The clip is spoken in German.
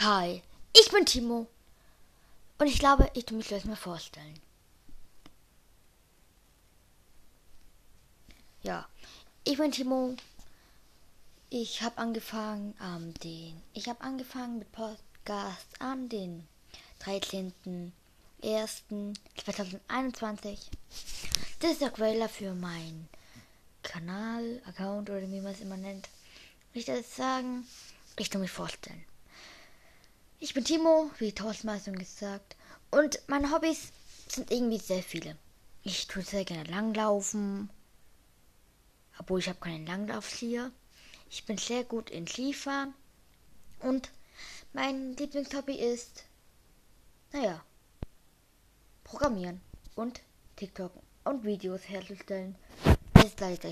Hi, ich bin Timo und ich glaube, ich tu mich gleich mal vorstellen. Ja, ich bin Timo. Ich habe angefangen am den. Ich habe angefangen mit Podcast an den 13.01.2021. Das ist der Quelle für meinen Kanal, Account oder wie man es immer nennt. Ich würde sagen, ich tu mich vorstellen. Ich bin Timo, wie schon gesagt. Und meine Hobbys sind irgendwie sehr viele. Ich tue sehr gerne langlaufen. Obwohl ich habe keinen Langlaufskier. Ich bin sehr gut in Skifahren. Und mein Lieblingshobby ist, naja, Programmieren und TikTok und Videos herzustellen. Ist gleich